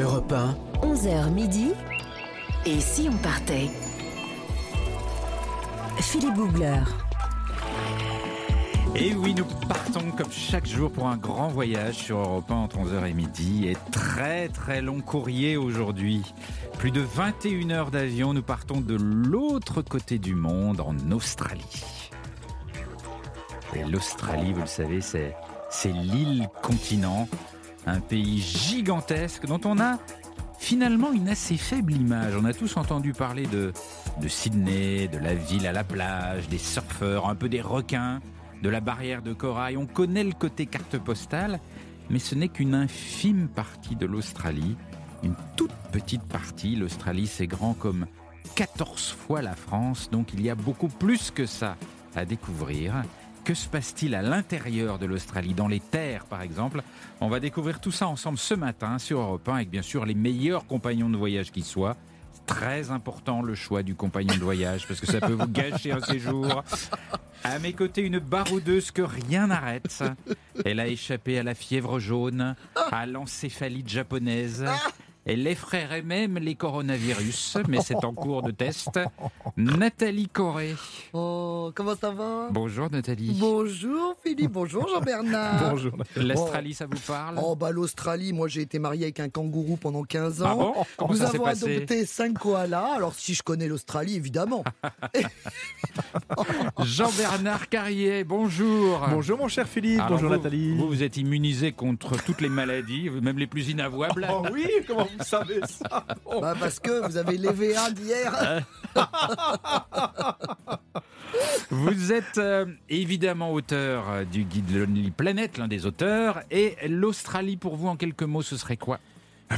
Europe 1, 11h midi. Et si on partait? Philippe Googler. Et oui, nous partons comme chaque jour pour un grand voyage sur Europe 1 entre 11h et midi. Et très très long courrier aujourd'hui. Plus de 21 heures d'avion, nous partons de l'autre côté du monde, en Australie. Et l'Australie, vous le savez, c'est, c'est l'île continent, un pays gigantesque dont on a finalement une assez faible image. On a tous entendu parler de, de Sydney, de la ville à la plage, des surfeurs, un peu des requins, de la barrière de corail. On connaît le côté carte postale, mais ce n'est qu'une infime partie de l'Australie, une toute petite partie. L'Australie, c'est grand comme 14 fois la France, donc il y a beaucoup plus que ça à découvrir. Que se passe-t-il à l'intérieur de l'Australie, dans les terres par exemple? On va découvrir tout ça ensemble ce matin sur Europe 1 avec bien sûr les meilleurs compagnons de voyage qui soient. Très important le choix du compagnon de voyage parce que ça peut vous gâcher un séjour. À mes côtés, une baroudeuse que rien n'arrête. Elle a échappé à la fièvre jaune, à l'encéphalite japonaise. Elle effraierait même les coronavirus, mais c'est en cours de test. Nathalie Corée. Oh, comment ça va? Bonjour Nathalie. Bonjour Philippe, bonjour Jean-Bernard. Bonjour. L'Australie, ça vous parle? Oh bah l'Australie, moi j'ai été marié avec un kangourou pendant 15 Ah ans. bon? Comment Nous avons passé? adopté 5 koalas, alors si je connais l'Australie, évidemment. Jean-Bernard Carrier, bonjour. Bonjour mon cher Philippe, Alors bonjour vous, Nathalie. Vous, vous êtes immunisé contre toutes les maladies, même les plus inavouables. Oh oui, comment vous savez ça. Bah parce que vous avez l'EVA d'hier. Vous êtes euh, évidemment auteur euh, du guide Lonely Planet, l'un des auteurs. Et l'Australie, pour vous, en quelques mots, ce serait quoi?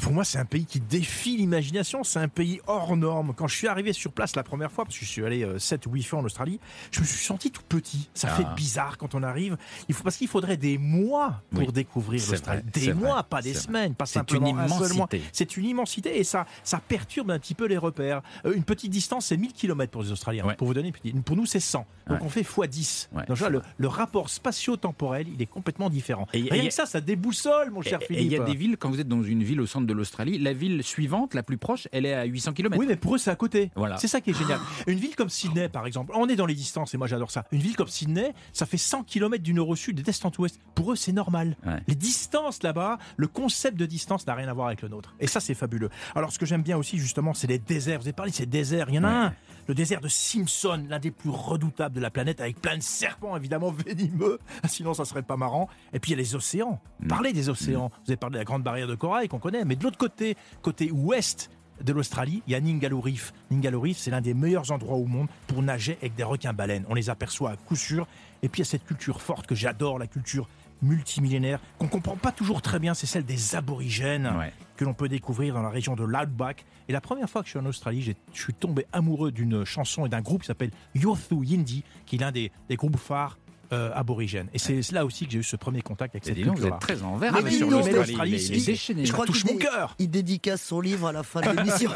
Pour moi, c'est un pays qui défie l'imagination, c'est un pays hors norme. Quand je suis arrivé sur place la première fois, parce que je suis allé 7 ou 8 fois en Australie, je me suis senti tout petit. Ça Ah. fait bizarre quand on arrive. Il faut, parce qu'il faudrait des mois pour Oui, découvrir l'Australie. Des vrai, mois, pas des semaines, pas C'est simplement une un seul mois. immensité. C'est une immensité et ça, ça perturbe un petit peu les repères. Euh, une petite distance, c'est 1000 km pour les Australiens. Ouais. Pour vous donner Pour nous, c'est 100. Donc Ouais. on fait x10. Ouais. Donc vois, le, le rapport spatio-temporel, il est complètement différent. Et- Rien et- que ça, ça déboussole, mon cher Et- Philippe. Et il y a des villes, quand vous êtes dans une ville au centre de l'Australie, la ville suivante, la plus proche, elle est à 800 km. Oui, mais pour eux, c'est à côté. Voilà. C'est ça qui est génial. Une ville comme Sydney, par exemple, on est dans les distances et moi j'adore ça. Une ville comme Sydney, ça fait 100 km du nord au sud et d'est en ouest. Pour eux, c'est normal. Ouais. Les distances là-bas, le concept de distance n'a rien à voir avec le nôtre. Et ça, c'est fabuleux. Alors, ce que j'aime bien aussi, justement, c'est les déserts. Vous avez parlé de ces déserts. Il y en a Ouais. un, le désert de Simpson, l'un des plus redoutables de la planète, avec plein de serpents, évidemment, venimeux. Sinon, ça serait pas marrant. Et puis, il y a les océans. Mm. Parlez des océans. Vous avez parlé de la grande barrière de corail qu'on connaît. Mais de l'autre côté, côté ouest, de l'Australie, il y a Ningaloo Reef. Ningaloo Reef, c'est l'un des meilleurs endroits au monde pour nager avec des requins-baleines. On les aperçoit à coup sûr. Et puis il y a cette culture forte que j'adore, la culture multimillénaire, qu'on comprend pas toujours très bien, c'est celle des aborigènes Ouais. que l'on peut découvrir dans la région de l'Outback. Et la première fois que je suis en Australie, je suis tombé amoureux d'une chanson et d'un groupe qui s'appelle Yothu Yindi, qui est l'un des, des groupes phares euh, aborigènes. Et c'est là aussi que j'ai eu ce premier contact avec Et cette donc, vous êtes très en vert Mais sur l'Australie. je crois touche mon cœur. il dédicace son livre à la fin de l'émission.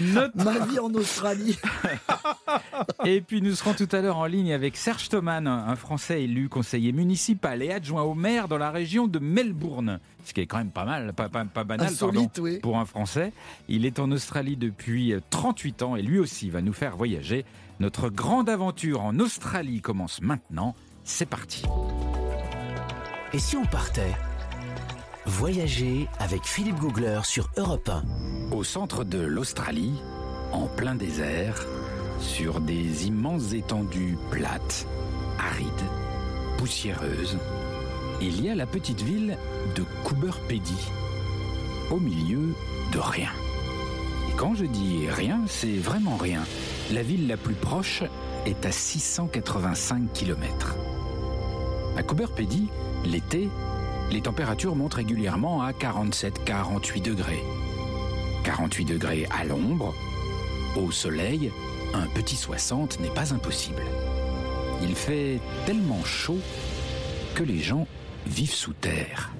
Notre- Ma vie en Australie. Et puis nous serons tout à l'heure en ligne avec Serge Thoman, un Français élu conseiller municipal et adjoint au maire dans la région de Melbourne. Ce qui est quand même pas mal, pas, pas, pas banal Insolite, pardon, oui. pour un Français. Il est en Australie depuis euh, 38 ans et lui aussi va nous faire voyager. Notre grande aventure en Australie commence maintenant. C'est parti. et si on partait Voyager avec Philippe Googler sur Europe 1. Au centre de l'Australie, en plein désert, sur des immenses étendues plates, arides, poussiéreuses, il y a la petite ville de Coober-Pedy, au milieu de rien. Quand je dis rien, c'est vraiment rien. La ville la plus proche est à 685 km. À Coober-Pedy, l'été, les températures montent régulièrement à 47-48 degrés. 48 degrés à l'ombre, au soleil, un petit 60 n'est pas impossible. Il fait tellement chaud que les gens vivent sous terre.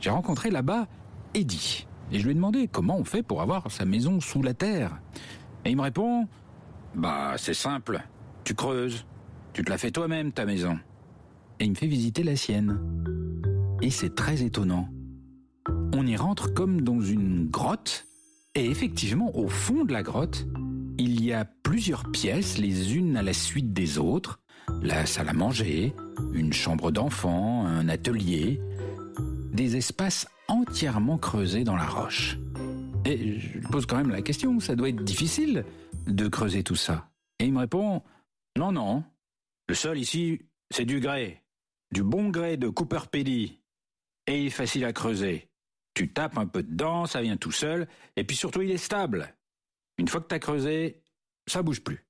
J'ai rencontré là-bas Eddie et je lui ai demandé comment on fait pour avoir sa maison sous la terre. Et il me répond Bah, c'est simple. Tu creuses. Tu te la fais toi-même, ta maison. Et il me fait visiter la sienne. Et c'est très étonnant. On y rentre comme dans une grotte, et effectivement, au fond de la grotte, il y a plusieurs pièces, les unes à la suite des autres. La salle à manger, une chambre d'enfant, un atelier. Des espaces entièrement creusés dans la roche. Et je pose quand même la question, ça doit être difficile de creuser tout ça. Et il me répond, non, non, le sol ici, c'est du grès, du bon grès de Cooper Pedy. Et il est facile à creuser. Tu tapes un peu dedans, ça vient tout seul, et puis surtout il est stable. Une fois que tu as creusé, ça bouge plus.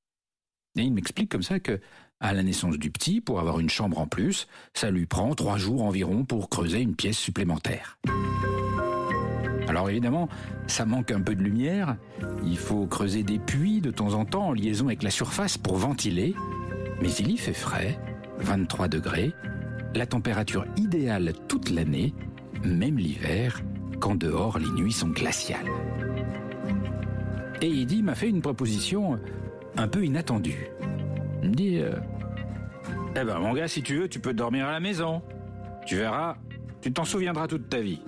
Et il m'explique comme ça que, à la naissance du petit, pour avoir une chambre en plus, ça lui prend trois jours environ pour creuser une pièce supplémentaire. Alors évidemment, ça manque un peu de lumière. Il faut creuser des puits de temps en temps en liaison avec la surface pour ventiler. Mais il y fait frais, 23 degrés, la température idéale toute l'année, même l'hiver, quand dehors les nuits sont glaciales. Et Eddy m'a fait une proposition un peu inattendue. Il me dit euh, Eh ben, mon gars, si tu veux, tu peux dormir à la maison. Tu verras, tu t'en souviendras toute ta vie.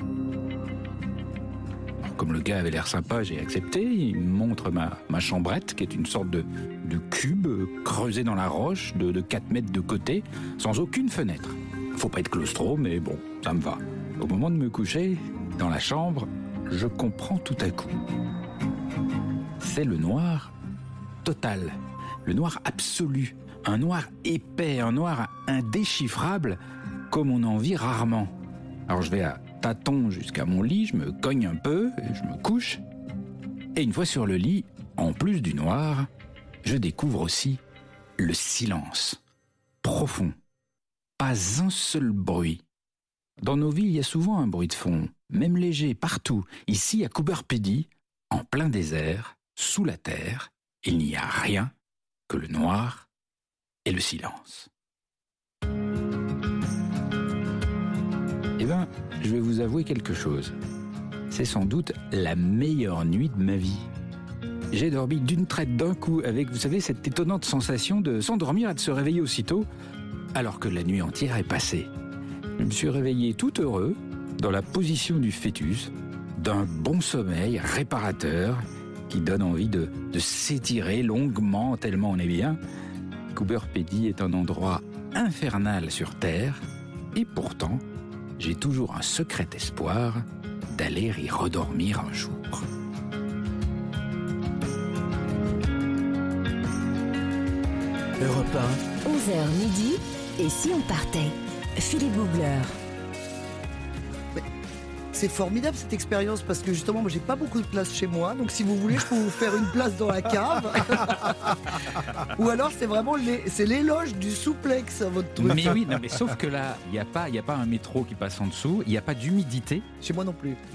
comme le gars avait l'air sympa, j'ai accepté. Il me montre ma, chambrette, qui est une sorte de, de cube creusé dans la roche de, de 4 mètres de côté, sans aucune fenêtre. Faut pas être claustro, mais bon, ça me va. Au moment de me coucher, dans la chambre, je comprends tout à coup c'est le noir total, le noir absolu, un noir épais, un noir indéchiffrable, comme on en vit rarement. Alors je vais à tâtons jusqu'à mon lit, je me cogne un peu, je me couche, et une fois sur le lit, en plus du noir, je découvre aussi le silence, profond, pas un seul bruit. Dans nos villes, il y a souvent un bruit de fond, même léger, partout. Ici, à Cooper Pedy, en plein désert, sous la terre, il n'y a rien que le noir et le silence. Eh bien, je vais vous avouer quelque chose. C'est sans doute la meilleure nuit de ma vie. J'ai dormi d'une traite d'un coup avec, vous savez, cette étonnante sensation de s'endormir et de se réveiller aussitôt, alors que la nuit entière est passée. Je me suis réveillé tout heureux, dans la position du fœtus, d'un bon sommeil réparateur qui donne envie de, s'étirer longuement tellement on est bien. Cooper Pedy est un endroit infernal sur Terre et pourtant, j'ai toujours un secret espoir d'aller y redormir un jour. Europe 1. 11h midi. Et si on partait? Philippe Googler. C'est formidable cette expérience parce que justement, moi, j'ai pas beaucoup de place chez moi. Donc, si vous voulez, je peux vous faire une place dans la cave. Ou alors, c'est vraiment c'est l'éloge du souplex à votre truc. Mais oui, non, mais sauf que là, il n'y a pas, il a pas un métro qui passe en dessous. Il n'y a pas d'humidité. Chez moi non plus.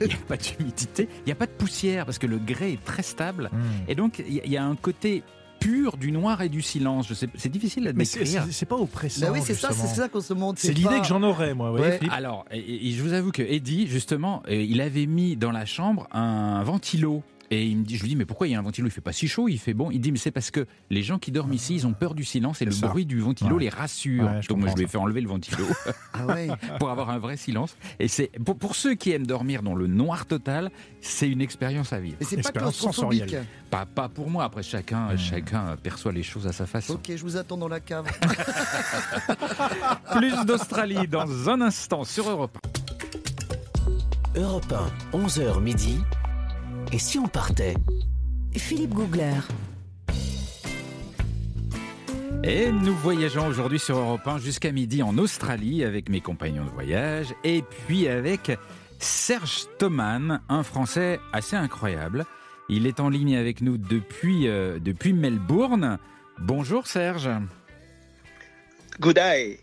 Il n'y a pas d'humidité. Il n'y a pas de poussière parce que le grès est très stable. Hmm. Et donc, il y a un côté pur du noir et du silence. C'est difficile à décrire. C'est pas oppressant. Bah oui, c'est ça, c'est ça qu'on se montre. C'est l'idée que j'en aurais, moi. Alors, et, je vous avoue que Eddie, justement, euh, il avait mis dans la chambre un ventilo et il me dit, je lui dis, mais pourquoi il y a un ventilo? Il fait pas si chaud, il fait bon. Il dit, mais c'est parce que les gens qui dorment ici, ils ont peur du silence et le bruit du ventilo les rassure. Donc moi, je lui ai fait enlever le ventilo ah pour avoir un vrai silence. Et c'est pour, pour, ceux qui aiment dormir dans le noir total, c'est une expérience à vivre. Et c'est pas claustrophobique. Pas, pas pour moi. Après, chacun, chacun perçoit les choses à sa façon. Ok, je vous attends dans la cave. Plus d'Australie dans un instant sur Europe 1. Europe 1, 11h midi. Et si on partait Philippe Googler. Et nous voyageons aujourd'hui sur Europe 1 jusqu'à midi en Australie avec mes compagnons de voyage et puis avec Serge Thoman, un Français assez incroyable. Il est en ligne avec nous depuis, euh, depuis Melbourne. Bonjour Serge. Good day.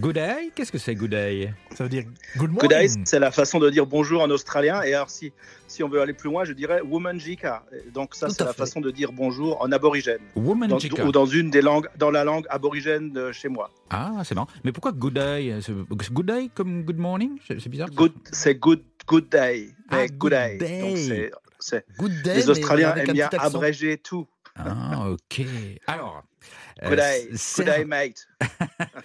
Good day Qu'est-ce que c'est good day Ça veut dire good morning. Good day, c'est la façon de dire bonjour en australien. Et alors, si, si on veut aller plus loin, je dirais womanjika. Donc, ça, c'est la façon de dire bonjour en aborigène. Womanjika. ou dans une des langues, dans la langue aborigène de chez moi. Ah, c'est marrant. Mais pourquoi good day Good day comme good morning? C'est bizarre. Good, c'est good, good day. Ah, good, day. Donc, c'est, good day. Les Australiens aiment bien abréger tout. Ah, ok. Alors. Good day, good day mate.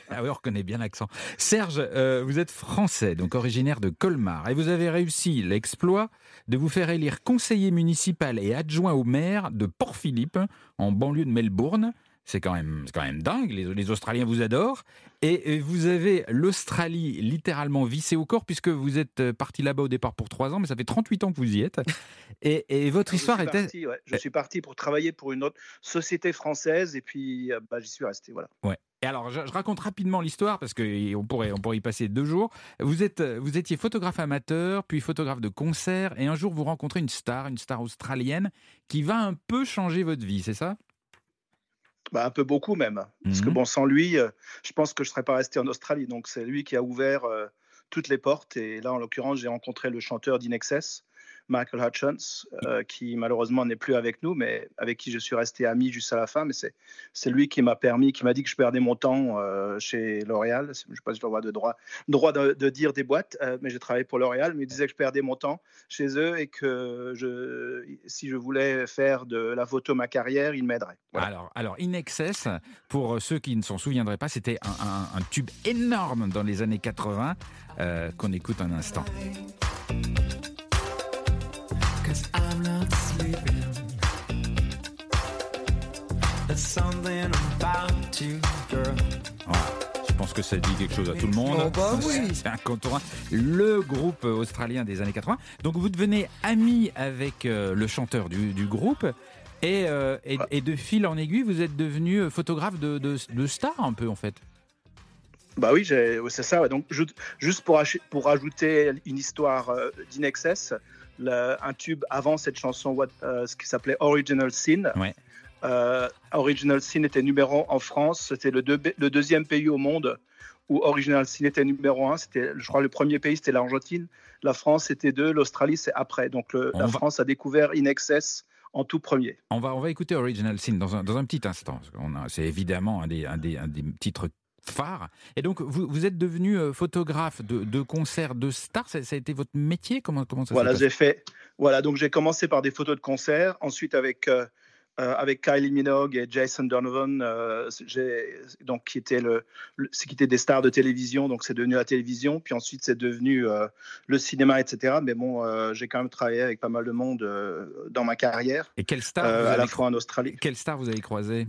ah oui, on reconnaît bien l'accent. Serge, vous êtes français, donc originaire de Colmar, et vous avez réussi l'exploit de vous faire élire conseiller municipal et adjoint au maire de Port-Philippe, en banlieue de Melbourne. C'est quand même, quand même dingue. Les, Australiens vous adorent. Et, vous avez l'Australie littéralement vissée au corps puisque vous êtes euh, parti là-bas au départ pour trois ans, mais ça fait 38 ans que vous y êtes. Et, votre histoire était. Je suis parti pour travailler pour une autre société française et puis euh, bah, j'y suis resté. Voilà. Ouais. Et alors, je, raconte rapidement l'histoire parce qu'on pourrait, on pourrait y passer deux jours. Vous, êtes, vous étiez photographe amateur, puis photographe de concert, et un jour vous rencontrez une star, une star australienne, qui va un peu changer votre vie, c'est ça? Bah, un peu beaucoup même. Parce que mmh bon, sans lui, euh, je pense que je ne serais pas resté en Australie. Donc c'est lui qui a ouvert euh, toutes les portes. Et là, en l'occurrence, j'ai rencontré le chanteur d'Inexcess, Michael Hutchins, euh, qui malheureusement n'est plus avec nous, mais avec qui je suis resté ami jusqu'à la fin. Mais c'est lui qui m'a permis, qui m'a dit que je perdais mon temps euh, chez L'Oréal. Je ne sais pas si je avoir de droit, droit de, dire des boîtes, euh, mais j'ai travaillé pour L'Oréal. Mais il disait que je perdais mon temps chez eux et que je, si je voulais faire de la photo ma carrière, il m'aiderait. Alors, alors, In Excess, pour ceux qui ne s'en souviendraient pas, c'était un, un, tube énorme dans les années 80 qu'on écoute un instant. Je pense que ça dit quelque chose à tout le monde. Oh bah oui. C'est incontournable. Le groupe australien des années 80. Donc vous devenez ami avec euh, le chanteur du, groupe. Euh, et, de fil en aiguille, vous êtes devenu euh, photographe de, de, star un peu en fait. Bah oui, c'est ça. Donc juste pour, pour ajouter une histoire d'Inexcess, un tube avant cette chanson, euh, ce qui s'appelait Original Sin. Euh, Original Sin était numéro 1 en France. C'était le, le, deuxième pays au monde où Original Sin était numéro 1. C'était, je crois, le premier pays, c'était l'Argentine. La France, c'était deux. L'Australie, c'est après. Donc la France a découvert In Excess en tout premier. On va, on va écouter Original Sin dans un, dans un petit instant. C'est évidemment un des, un, des, un des titres phare. Et donc, vous, vous êtes devenu euh, photographe de, de, concerts de stars. Ça, a été votre métier? Comment, comment ça Voilà, j'ai fait. Voilà, donc j'ai commencé par des photos de concerts. Ensuite, avec euh, euh, avec Kylie Minogue et Jason Donovan, donc qui étaient le, qui étaient des stars de télévision. Donc c'est devenu la télévision. Puis ensuite, c'est devenu le cinéma, etc. Mais bon, j'ai quand même travaillé avec pas mal de monde dans ma carrière. Et quelle star à la fois en Australie. Quelle star vous avez croisé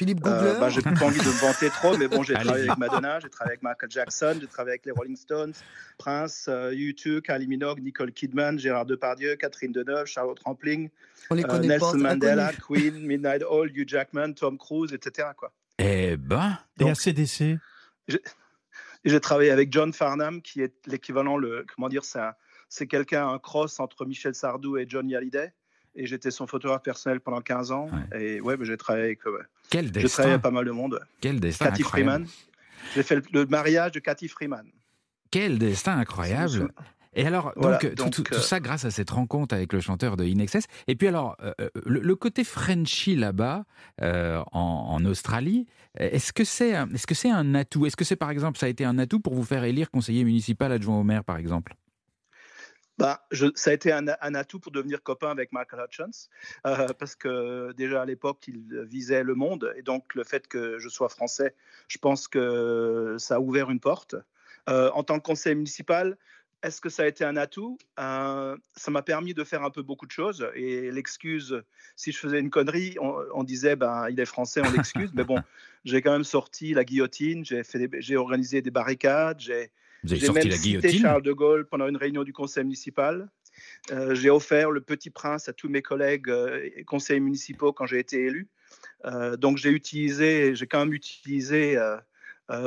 Philippe euh, Googler bah, J'ai pas envie de me vanter trop, mais bon, j'ai travaillé avec Madonna, j'ai travaillé avec Michael Jackson, j'ai travaillé avec les Rolling Stones, Prince, euh, U2, Kylie Minogue, Nicole Kidman, Gérard Depardieu, Catherine Deneuve, Charlotte Rampling, euh, Nelson Mandela, Queen, Midnight Oil, Hugh Jackman, Tom Cruise, etc. Quoi. Eh ben, et ACDC J'ai travaillé avec John Farnham, qui est l'équivalent, le, comment dire, c'est quelqu'un, un cross entre Michel Sardou et Johnny Hallyday et j'étais son photographe personnel pendant 15 ans. Et ouais, j'ai travaillé avec. Quel destin. J'ai travaillé avec pas mal de monde. Quel destin. Cathy Freeman. J'ai fait le, mariage de Cathy Freeman. Quel destin incroyable. Et alors, donc, tout, euh, ça grâce à cette rencontre avec le chanteur de Inexcess. Et puis alors, euh, euh, le, côté Frenchy là-bas, en, en, Australie, est-ce que c'est est -ce c'est un atout? Est-ce que c'est par exemple, ça a été un atout pour vous faire élire conseiller municipal adjoint au maire, par exemple? Bah, je, ça a été un, atout pour devenir copain avec Michael Hutchins, euh, parce que déjà à l'époque, il visait le monde, et donc le fait que je sois français, je pense que ça a ouvert une porte. Euh, en tant que conseiller municipal, est-ce que ça a été un atout? Euh, Ça m'a permis de faire un peu beaucoup de choses. Et l'excuse, si je faisais une connerie, on, disait ben il est français, on l'excuse. Mais bon, j'ai quand même sorti la guillotine, j'ai organisé des barricades, j'ai j'ai même cité Charles de Gaulle pendant une réunion du conseil municipal. Euh, j'ai offert le Petit Prince à tous mes collègues euh, conseillers municipaux quand j'ai été élu. Euh, donc j'ai utilisé, j'ai quand même utilisé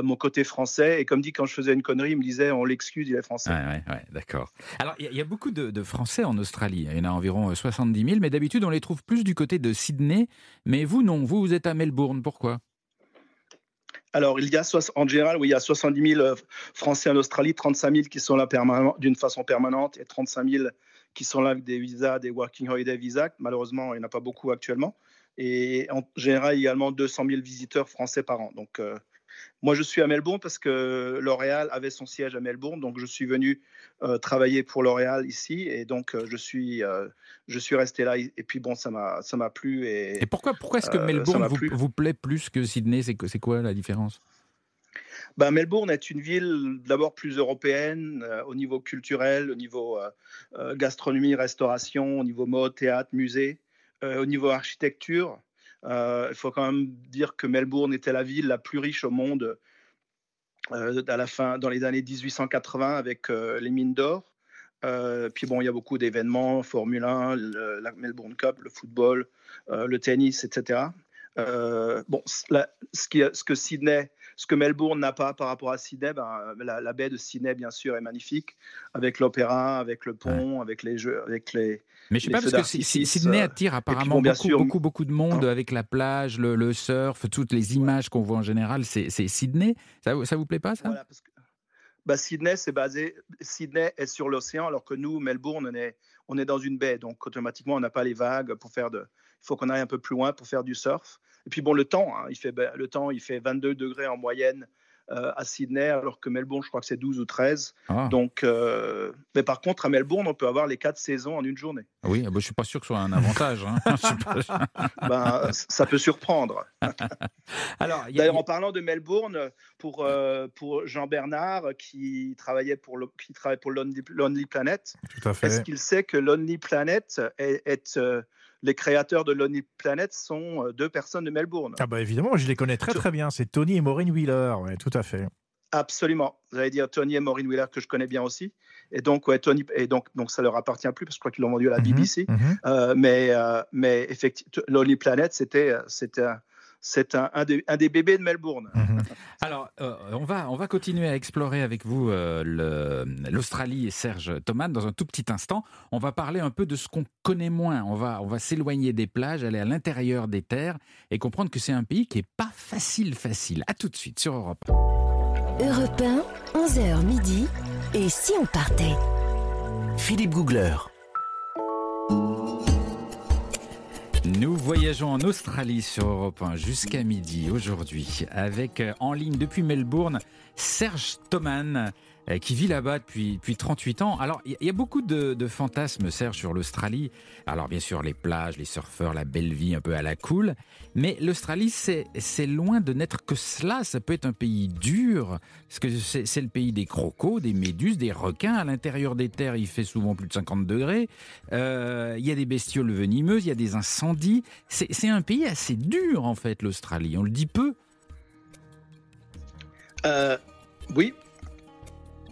mon côté français. Et comme dit, quand je faisais une connerie, il me disait on l'excuse, il est français. Ouais, ouais, d'accord. Alors il y, a beaucoup de, de, Français en Australie. Il y en a environ 70 000, mais d'habitude on les trouve plus du côté de Sydney. Mais vous non, vous vous êtes à Melbourne. Pourquoi? Alors, il y a en général, oui, il y a 70 000 euh, Français en Australie, 35 000 qui sont là d'une façon permanente et 35 000 qui sont là avec des visas, des Working Holiday Visas. Malheureusement, il n'y en a pas beaucoup actuellement. Et en général, également 200 000 visiteurs français par an. Euh, Moi, je suis à Melbourne parce que L'Oréal avait son siège à Melbourne, donc je suis venu travailler pour L'Oréal ici, et donc je suis je suis resté là. Et puis bon, ça m'a ça m'a plu. Et, et pourquoi pourquoi est-ce que Melbourne vous, vous, plaît plus que Sydney? C'est quoi la différence? Ben, Melbourne est une ville d'abord plus européenne euh, au niveau culturel, au niveau euh, euh, gastronomie, restauration, au niveau mode, théâtre, musée, au niveau architecture. Il faut quand même dire que Melbourne était la ville la plus riche au monde à la fin, dans les années 1880 avec les mines d'or. puis bon, il y a beaucoup d'événements, Formule 1, la Melbourne Cup, le football, le tennis, etc. bon, ce, que Sydney ce que Melbourne n'a pas par rapport à Sydney, ben, la, baie de Sydney, bien sûr, est magnifique, avec l'opéra, avec le pont, avec les jeux, avec les. Mais je sais pas, parce que Sydney euh, attire apparemment beaucoup, beaucoup, beaucoup, de monde, hein avec la plage, le, surf, toutes les images qu'on voit en général, c'est Sydney. Ça, ça vous plaît pas, ça? Voilà, parce que, bah, Sydney, c'est basé. Sydney est sur l'océan, alors que nous, Melbourne, on est, on est dans une baie, donc automatiquement, on n'a pas les vagues pour faire de. Il faut qu'on aille un peu plus loin pour faire du surf. Et puis bon, le temps, hein, il fait, ben, le temps, il fait 22 degrés en moyenne euh, à Sydney, alors que Melbourne, je crois que c'est 12 ou 13. Ah. Donc, euh, mais par contre, à Melbourne, on peut avoir les quatre saisons en une journée. Oui, ah bah, je ne suis pas sûr que ce soit un avantage. Hein. ben, ça peut surprendre. D'ailleurs, en parlant de Melbourne, pour, euh, pour Jean Bernard, qui travaillait pour, le, qui travaille pour Lonely, Planet, est-ce qu'il sait que Lonely Planet est, est les créateurs de Lonely Planet sont euh, deux personnes de Melbourne. Ah bah évidemment, je les connais très très bien. C'est Tony et Maureen Wheeler, ouais, tout à fait. Absolument. Vous allez dire Tony et Maureen Wheeler que je connais bien aussi. Et donc, ouais, Tony, et donc, donc ça leur appartient plus parce que je crois qu'ils l'ont vendu à la mhm, BBC. Mhm. Euh, mais, euh, mais effectivement, Lonely Planet, c'était, c'était c'est un, un, des, bébés de Melbourne. Mhm. Alors, euh, on, va, on va continuer à explorer avec vous euh, l'Australie et Serge Thomas dans un tout petit instant. On va parler un peu de ce qu'on connaît moins. On va, on va s'éloigner des plages, aller à l'intérieur des terres et comprendre que c'est un pays qui n'est pas facile, facile. À tout de suite sur Europe 1. Europe 1, 11h midi. Et si on partait? Philippe Googler. Nous voyageons en Australie sur Europe 1 jusqu'à midi aujourd'hui avec euh, en ligne depuis Melbourne Serge Thoman qui vit là-bas depuis, depuis 38 ans. Alors, il y, a beaucoup de, de fantasmes, Serge, sur l'Australie. Alors, bien sûr, les plages, les surfeurs, la belle vie un peu à la cool. Mais l'Australie, c'est loin de n'être que cela. Ça peut être un pays dur, parce que c'est le pays des crocos, des méduses, des requins. À l'intérieur des terres, il fait souvent plus de 50 degrés. Euh, il y a des bestioles venimeuses, il y a des incendies. C'est un pays assez dur, en fait, l'Australie. On le dit peu. Euh, oui,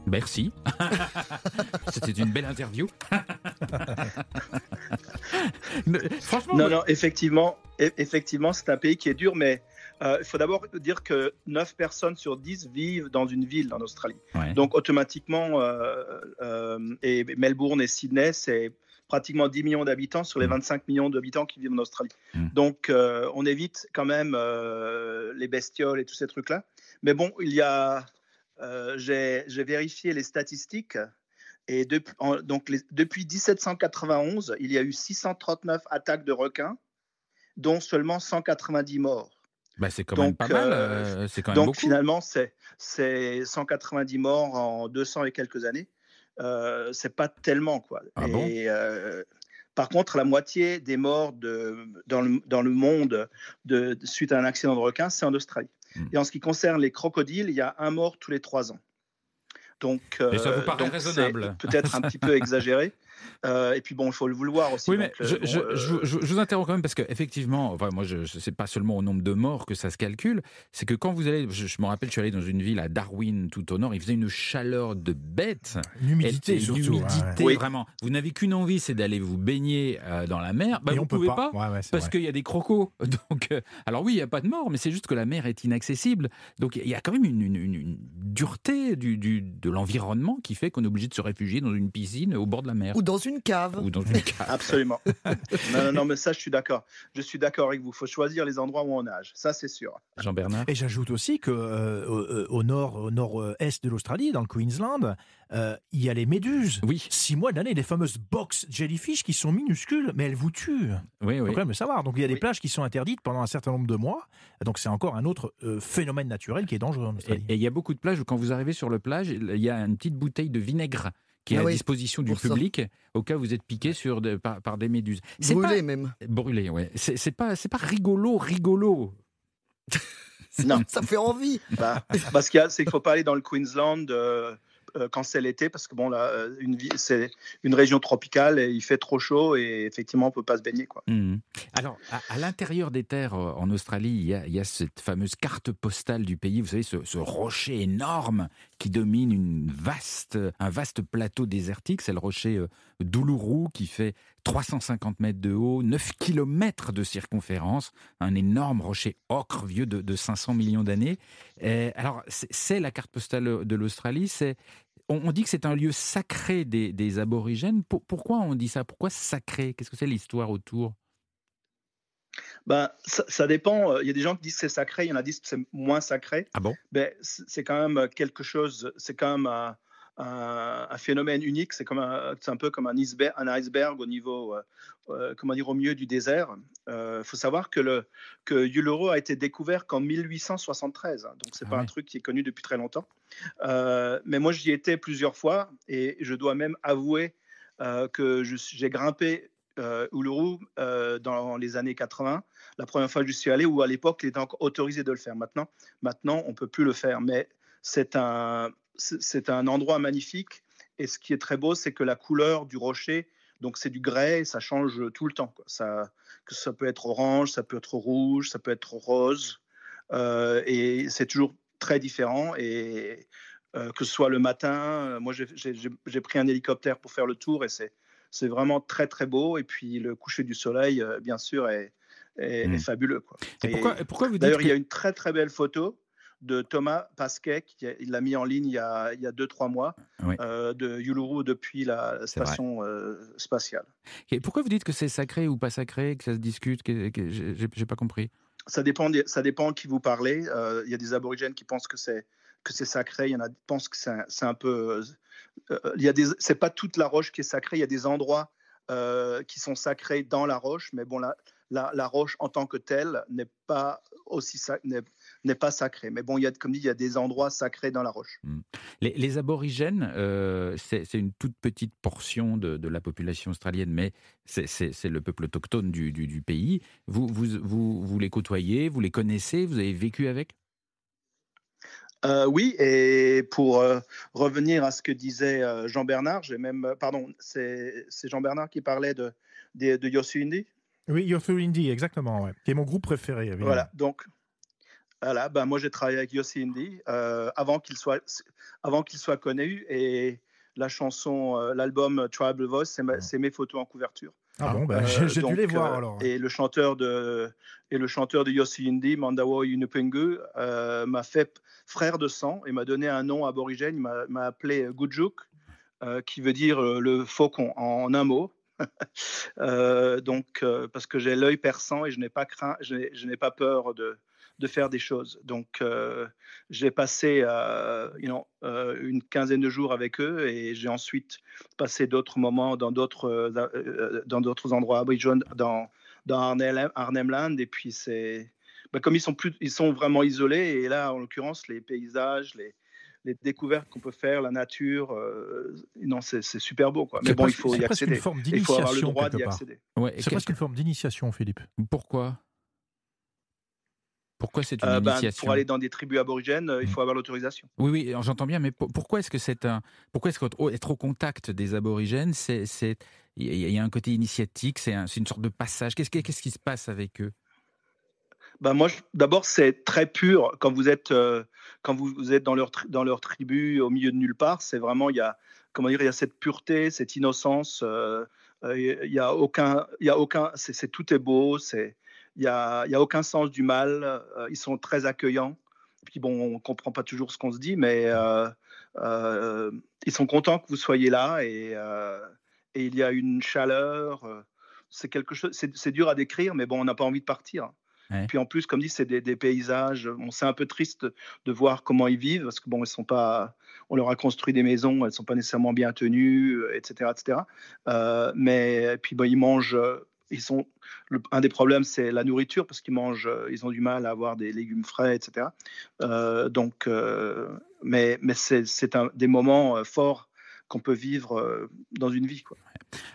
Merci. C'était une belle interview. Franchement. Non, non, effectivement, e-, effectivement, c'est un pays qui est dur, mais euh, il faut d'abord dire que 9 personnes sur 10 vivent dans une ville en Australie. Donc, automatiquement, euh, euh, et Melbourne et Sydney, c'est pratiquement 10 millions d'habitants sur les 25 mm. millions d'habitants qui vivent en Australie. Mm. Donc, on évite quand même les bestioles et tous ces trucs-là. Mais bon, il y a euh, j'ai vérifié les statistiques. Et depuis, donc depuis 1791, il y a eu 639 attaques de requins, dont seulement 190 morts. Bah, c'est quand même pas mal. Euh, euh quand même donc finalement, c'est 190 morts en 200 et quelques années. Euh, c'est pas tellement quoi. Ah et, par contre, la moitié des morts de, dans, le, dans, le, monde de, suite à un accident de requin, c'est en Australie. Hmm. Et en ce qui concerne les crocodiles, il y a un mort tous les trois ans. Donc, Et ça vous paraît raisonnable Peut-être un petit peu exagéré. Euh, et puis bon, il faut le vouloir aussi. Oui, mais euh, je, je, vous interromps quand même parce qu'effectivement, enfin, moi, je sais pas seulement au nombre de morts que ça se calcule, c'est que quand vous allez, je, me rappelle, je suis allé dans une ville à Darwin, tout au nord, il faisait une chaleur de bête. L'humidité surtout. L'humidité, vraiment. Vous n'avez qu'une envie, c'est d'aller vous baigner euh, dans la mer. Bah, vous ne pouvez pas, parce qu'il y a des crocos. Donc, alors oui, il n'y a pas de mort, mais c'est juste que la mer est inaccessible. Donc il y a quand même une, une, dureté du, du, de l'environnement qui fait qu'on est obligé de se réfugier dans une piscine au bord de la mer. Ou dans une cave. Ou dans une cave. Absolument. non, non, non, mais ça, je suis d'accord. Je suis d'accord avec vous. Il faut choisir les endroits où on nage. Ça, c'est sûr. Jean-Bernard Et j'ajoute aussi que euh, au, nord, au nord-est de l'Australie, dans le Queensland, euh, il y a les méduses. Oui. Six mois de l'année, les fameuses box jellyfish qui sont minuscules, mais elles vous tuent. Oui, oui. Il faut quand même le savoir. Donc il y a des plages qui sont interdites pendant un certain nombre de mois. Donc c'est encore un autre euh, phénomène naturel qui est dangereux en Australie. Et il y a beaucoup de plages où quand vous arrivez sur le plage, il y a une petite bouteille de vinaigre qui est ah à disposition du public au cas où vous êtes piqué sur par, des méduses. Brûlé même. Brûlé, ouais. C'est pas, pas rigolo, rigolo. non, ça fait envie. Bah, parce qu'il c'est qu'il faut pas aller dans le Queensland. Euh, quand c'est l'été, parce que bon, là, euh, c'est une région tropicale et il fait trop chaud et effectivement, on peut pas se baigner. Quoi. Mmh. Alors, à, l'intérieur des terres euh, en Australie, il y, a, cette fameuse carte postale du pays, vous savez, ce, rocher énorme qui domine une vaste, un vaste plateau désertique, c'est le rocher d'Uluru qui fait 350 mètres de haut, 9 km de circonférence, un énorme rocher ocre vieux de, de 500 millions d'années. Alors, c'est la carte postale de l'Australie, c'est on, dit que c'est un lieu sacré des, aborigènes. pourquoi on dit ça? Pourquoi sacré? Qu'est-ce que c'est l'histoire autour? Ben, ça, dépend. Il y a des gens qui disent que c'est sacré, il y en a qui disent que c'est moins sacré. Ah bon? Ben, C'est quand même quelque chose, c'est quand même un, un, phénomène unique. C'est comme un, un peu comme un iceberg, un iceberg au niveau, euh, euh, comment dire, au milieu du désert. Il euh, faut savoir que, le, que Uluru a été découvert qu'en 1873, hein, donc c'est pas ah un truc qui est connu depuis très longtemps. mais moi, j'y étais plusieurs fois et je dois même avouer que j'ai grimpé euh, Uluru dans les années 80. La première fois que je suis allé, où à l'époque, il était encore autorisé de le faire. Maintenant, maintenant on peut plus le faire. Mais c'est un, c'est un endroit magnifique. Et ce qui est très beau, c'est que la couleur du rocher, donc c'est du grès, ça change tout le temps. Ça, que ça peut être orange, ça peut être rouge, ça peut être rose. Euh, et c'est toujours très différent. Et euh, que ce soit le matin, moi j'ai pris un hélicoptère pour faire le tour et c'est vraiment très très beau. Et puis le coucher du soleil, euh, bien sûr, est, est, mmh. fabuleux. Quoi. pourquoi, pourquoi vous D'ailleurs, il y a une très très belle photo de Thomas Pasquet, qui il l'a mis en ligne il y a 2-3 mois, euh, de Uluru depuis la station euh, spatiale. Et pourquoi vous dites que c'est sacré ou pas sacré, que ça se discute que, J'ai pas compris? Ça dépend, ça dépend qui vous parlez. Euh, il y a des aborigènes qui pensent que c'est que c'est sacré. Il y en a qui pensent que c'est un, peu. il y a des. C'est pas toute la roche qui est sacrée. Il y a des endroits qui sont sacrés dans la roche, mais bon la, la, roche en tant que telle n'est pas aussi n'est pas sacré. Mais bon, il y a, comme dit, il y a des endroits sacrés dans la roche. Hmm. Les, aborigènes, euh, c'est une toute petite portion de, la population australienne, mais c'est le peuple autochtone du, pays. Vous, vous, vous, les côtoyez, vous les connaissez, vous avez vécu avec? Euh, oui, et pour euh, revenir à ce que disait Jean Bernard, j'ai même, pardon, c'est Jean Bernard qui parlait de, de, de Yossi Oui, Yossi Indy, exactement, ouais. qui est mon groupe préféré. Voilà, donc voilà, ben moi j'ai travaillé avec Yossi Indy euh, avant qu'il soit, avant qu'il soit connu et la chanson, euh, l'album Tribal Voice, c'est mes photos en couverture. Ah bon, ben, euh, j'ai dû les voir alors. Et le chanteur de, et le chanteur de Yossi Indy, Mandawo Yunupengu, m'a fait frère de sang et m'a donné un nom aborigène. Il m'a appelé Gujuk, qui veut dire le faucon en un mot. donc, parce que j'ai l'œil perçant et je n'ai pas craint, je n'ai pas peur de, de faire des choses. Donc, euh, j'ai passé euh, euh, une quinzaine de jours avec eux et j'ai ensuite passé d'autres moments dans d'autres dans d'autres endroits aboriginaux, dans dans Arnhem, Land. Et puis c'est bah, comme ils sont plus, ils sont vraiment isolés. Et là, en l'occurrence, les paysages, les les découvertes qu'on peut faire, la nature, non, c'est super beau. Quoi. Mais bon, il faut y accéder. Il faut avoir le droit d'y accéder. c'est presque une forme d'initiation, Philippe. Pourquoi? Pourquoi c'est une euh, ben, initiation Pour aller dans des tribus aborigènes, euh, il mmh. faut avoir l'autorisation. Oui, oui, j'entends bien, mais pourquoi est-ce que c'est un, pourquoi est-ce qu'être au contact des aborigènes, c'est, il y a un côté initiatique, c'est une sorte de passage. Qu'est-ce, qu'est-ce qui se passe avec eux? Ben moi, d'abord, c'est très pur quand vous êtes, euh, quand vous, êtes dans leur, dans leur tribu, au milieu de nulle part. C'est vraiment, il y a, comment dire, il y a cette pureté, cette innocence. il y a aucun, il y a aucun, c'est, tout est beau, c'est, il n'y a, y a, aucun sens du mal. Euh, ils sont très accueillants. Puis bon, on ne comprend pas toujours ce qu'on se dit, mais euh, ils sont contents que vous soyez là et, et il y a une chaleur. c'est quelque chose, c'est dur à décrire, mais bon, on n'a pas envie de partir. Puis en plus, comme dit, c'est des, paysages. On c'est un peu triste de voir comment ils vivent parce que bon, ils sont pas. On leur a construit des maisons, elles sont pas nécessairement bien tenues, etc., etc. Euh, mais puis bon, ils mangent. Un des problèmes, c'est la nourriture parce qu'ils mangent. Ils ont du mal à avoir des légumes frais, etc. Euh, donc, euh, mais c'est des moments forts qu'on peut vivre dans une vie. Quoi.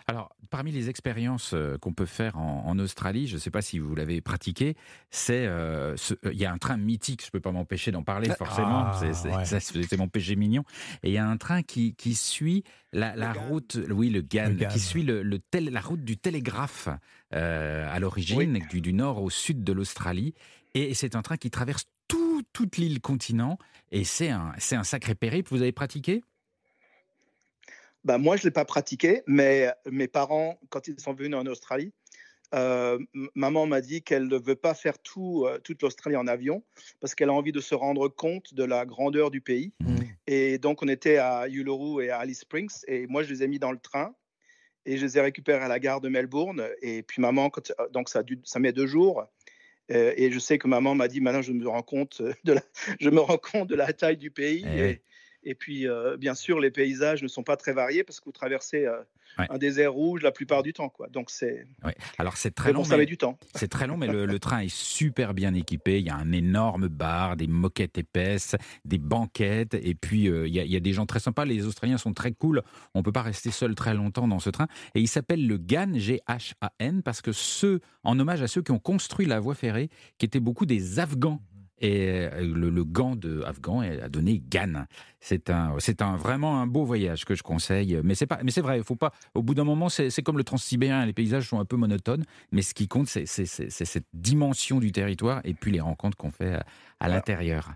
Alors, parmi les expériences euh, qu'on peut faire en, Australie, je ne sais pas si vous l'avez pratiqué, c'est euh, euh, il y a un train mythique, je ne peux pas m'empêcher d'en parler forcément, ah, c'est mon péché mignon. Et il y a un train qui, suit la, route, oui le GAN, qui suit le, la route du télégraphe à l'origine, du, nord au sud de l'Australie. Et c'est un train qui traverse toute l'île continent. Et c'est un, un sacré périple. Vous avez pratiqué? Bah, moi, je ne l'ai pas pratiqué, mais mes parents, quand ils sont venus en Australie, euh, maman m'a dit qu'elle ne veut pas faire tout, euh, toute l'Australie en avion parce qu'elle a envie de se rendre compte de la grandeur du pays. Mmh. Et donc, on était à Uluru et à Alice Springs et moi, je les ai mis dans le train et je les ai récupérés à la gare de Melbourne. Et puis, maman, quand, donc ça, ça met deux jours. Euh, et je sais que maman m'a dit maintenant, je me rends compte de la, je me rends compte de la taille du pays. Eh et, et puis, euh, bien sûr, les paysages ne sont pas très variés parce que vous traversez euh, un désert rouge la plupart du temps. Quoi. Donc, c'est. Alors, c'est très long. ça met du temps. C'est très long, mais le, train est super bien équipé. Il y a un énorme bar, des moquettes épaisses, des banquettes. Et puis, euh, il, y a, il, y a, des gens très sympas. Les Australiens sont très cool. On ne peut pas rester seul très longtemps dans ce train. Et il s'appelle le GAN, G-H-A-N, parce que ceux, en hommage à ceux qui ont construit la voie ferrée, qui étaient beaucoup des Afghans. Et euh, le, gant de Afghan a donné Gan. C'est un, c'est un vraiment un beau voyage que je conseille. Mais c'est pas, mais c'est vrai, faut pas. Au bout d'un moment, c'est, comme le transsibérien. Les paysages sont un peu monotones, mais ce qui compte, c'est, cette dimension du territoire et puis les rencontres qu'on fait à l'intérieur.